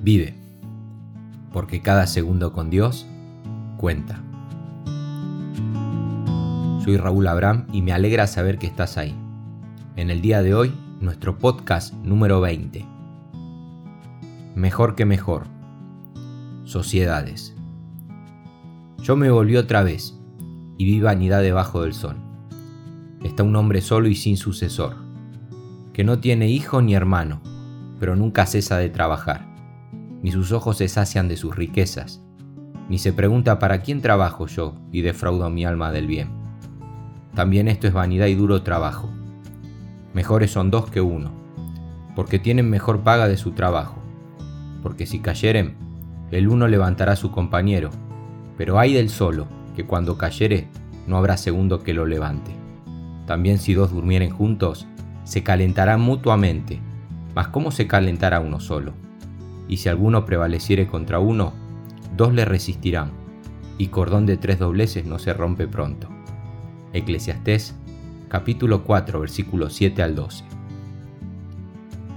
Vive, porque cada segundo con Dios cuenta. Soy Raúl Abraham y me alegra saber que estás ahí. En el día de hoy, nuestro podcast número 20. Mejor que mejor. Sociedades. Yo me volví otra vez y vi vanidad debajo del sol. Está un hombre solo y sin sucesor, que no tiene hijo ni hermano, pero nunca cesa de trabajar ni sus ojos se sacian de sus riquezas, ni se pregunta para quién trabajo yo y defraudo mi alma del bien. También esto es vanidad y duro trabajo. Mejores son dos que uno, porque tienen mejor paga de su trabajo, porque si cayeren, el uno levantará a su compañero, pero hay del solo, que cuando cayere, no habrá segundo que lo levante. También si dos durmieren juntos, se calentarán mutuamente, mas ¿cómo se calentará uno solo? Y si alguno prevaleciere contra uno, dos le resistirán, y cordón de tres dobleces no se rompe pronto. Eclesiastés capítulo 4 versículos 7 al 12.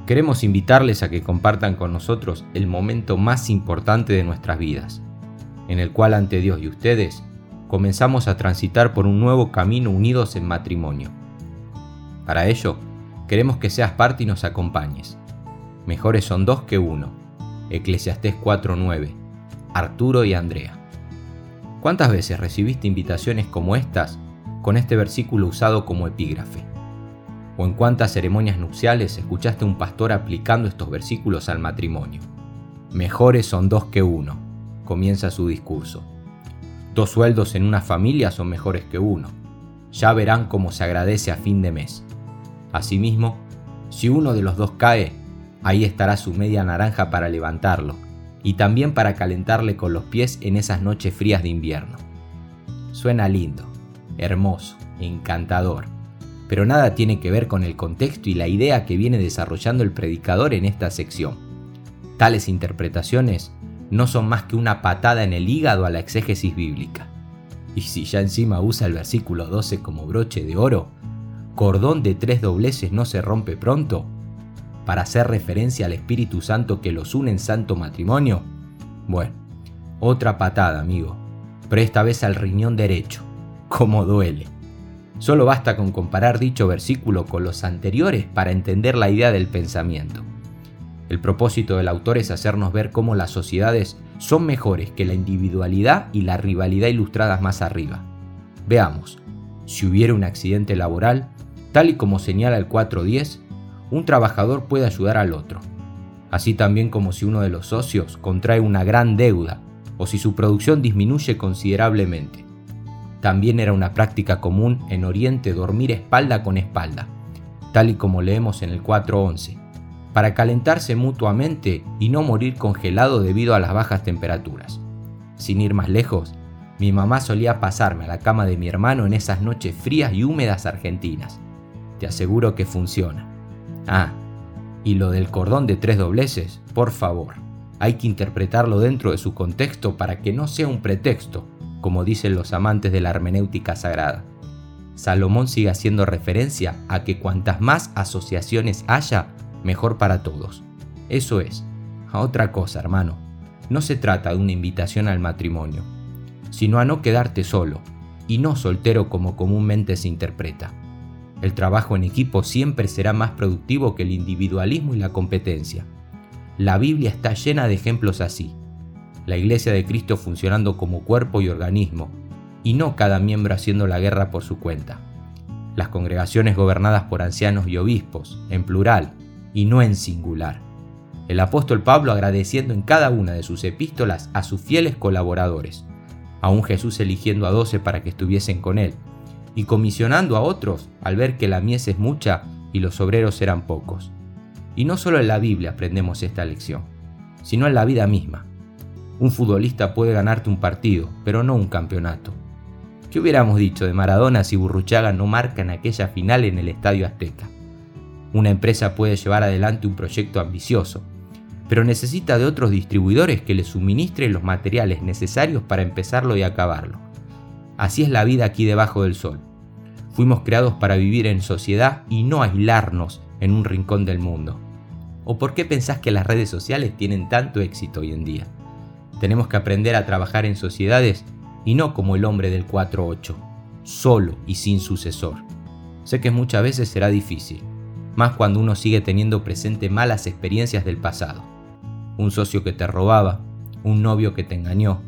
Queremos invitarles a que compartan con nosotros el momento más importante de nuestras vidas, en el cual ante Dios y ustedes comenzamos a transitar por un nuevo camino unidos en matrimonio. Para ello, queremos que seas parte y nos acompañes. Mejores son dos que uno Eclesiastés 4.9, Arturo y Andrea. ¿Cuántas veces recibiste invitaciones como estas con este versículo usado como epígrafe? ¿O en cuántas ceremonias nupciales escuchaste un pastor aplicando estos versículos al matrimonio? Mejores son dos que uno, comienza su discurso. Dos sueldos en una familia son mejores que uno. Ya verán cómo se agradece a fin de mes. Asimismo, si uno de los dos cae, Ahí estará su media naranja para levantarlo y también para calentarle con los pies en esas noches frías de invierno. Suena lindo, hermoso, encantador, pero nada tiene que ver con el contexto y la idea que viene desarrollando el predicador en esta sección. Tales interpretaciones no son más que una patada en el hígado a la exégesis bíblica. Y si ya encima usa el versículo 12 como broche de oro, cordón de tres dobleces no se rompe pronto, para hacer referencia al Espíritu Santo que los une en santo matrimonio? Bueno, otra patada, amigo, pero esta vez al riñón derecho. ¿Cómo duele? Solo basta con comparar dicho versículo con los anteriores para entender la idea del pensamiento. El propósito del autor es hacernos ver cómo las sociedades son mejores que la individualidad y la rivalidad ilustradas más arriba. Veamos, si hubiera un accidente laboral, tal y como señala el 410, un trabajador puede ayudar al otro, así también como si uno de los socios contrae una gran deuda o si su producción disminuye considerablemente. También era una práctica común en Oriente dormir espalda con espalda, tal y como leemos en el 4.11, para calentarse mutuamente y no morir congelado debido a las bajas temperaturas. Sin ir más lejos, mi mamá solía pasarme a la cama de mi hermano en esas noches frías y húmedas argentinas. Te aseguro que funciona. Ah, y lo del cordón de tres dobleces, por favor, hay que interpretarlo dentro de su contexto para que no sea un pretexto, como dicen los amantes de la hermenéutica sagrada. Salomón sigue haciendo referencia a que cuantas más asociaciones haya, mejor para todos. Eso es. A otra cosa, hermano. No se trata de una invitación al matrimonio, sino a no quedarte solo, y no soltero como comúnmente se interpreta. El trabajo en equipo siempre será más productivo que el individualismo y la competencia. La Biblia está llena de ejemplos así. La Iglesia de Cristo funcionando como cuerpo y organismo, y no cada miembro haciendo la guerra por su cuenta. Las congregaciones gobernadas por ancianos y obispos, en plural, y no en singular. El apóstol Pablo agradeciendo en cada una de sus epístolas a sus fieles colaboradores, aún Jesús eligiendo a doce para que estuviesen con él, y comisionando a otros al ver que la mies es mucha y los obreros eran pocos. Y no solo en la Biblia aprendemos esta lección, sino en la vida misma. Un futbolista puede ganarte un partido, pero no un campeonato. ¿Qué hubiéramos dicho de Maradona si Burruchaga no marca en aquella final en el Estadio Azteca? Una empresa puede llevar adelante un proyecto ambicioso, pero necesita de otros distribuidores que le suministren los materiales necesarios para empezarlo y acabarlo. Así es la vida aquí debajo del sol. Fuimos creados para vivir en sociedad y no aislarnos en un rincón del mundo. ¿O por qué pensás que las redes sociales tienen tanto éxito hoy en día? Tenemos que aprender a trabajar en sociedades y no como el hombre del 4-8, solo y sin sucesor. Sé que muchas veces será difícil, más cuando uno sigue teniendo presente malas experiencias del pasado. Un socio que te robaba, un novio que te engañó,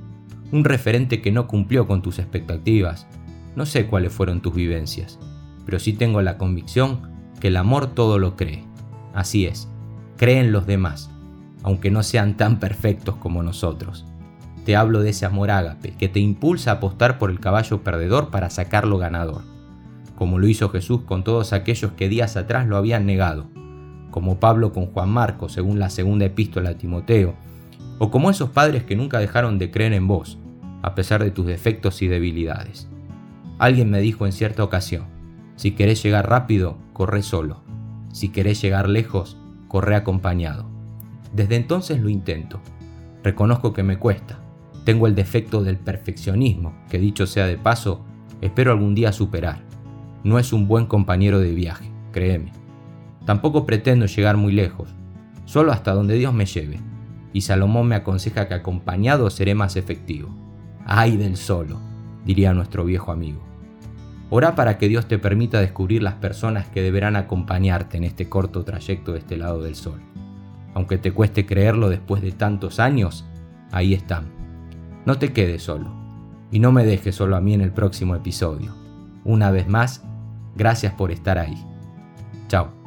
un referente que no cumplió con tus expectativas. No sé cuáles fueron tus vivencias, pero sí tengo la convicción que el amor todo lo cree. Así es, cree en los demás, aunque no sean tan perfectos como nosotros. Te hablo de ese amor ágape que te impulsa a apostar por el caballo perdedor para sacarlo ganador, como lo hizo Jesús con todos aquellos que días atrás lo habían negado, como Pablo con Juan Marcos según la segunda epístola a Timoteo, o como esos padres que nunca dejaron de creer en vos, a pesar de tus defectos y debilidades. Alguien me dijo en cierta ocasión, si querés llegar rápido, corre solo, si querés llegar lejos, corre acompañado. Desde entonces lo intento. Reconozco que me cuesta, tengo el defecto del perfeccionismo, que dicho sea de paso, espero algún día superar. No es un buen compañero de viaje, créeme. Tampoco pretendo llegar muy lejos, solo hasta donde Dios me lleve. Y Salomón me aconseja que acompañado seré más efectivo. ¡Ay del solo! diría nuestro viejo amigo. Ora para que Dios te permita descubrir las personas que deberán acompañarte en este corto trayecto de este lado del sol. Aunque te cueste creerlo después de tantos años, ahí están no te quedes solo y no me dejes solo a mí en el próximo episodio. Una vez más, gracias por estar ahí. Chao.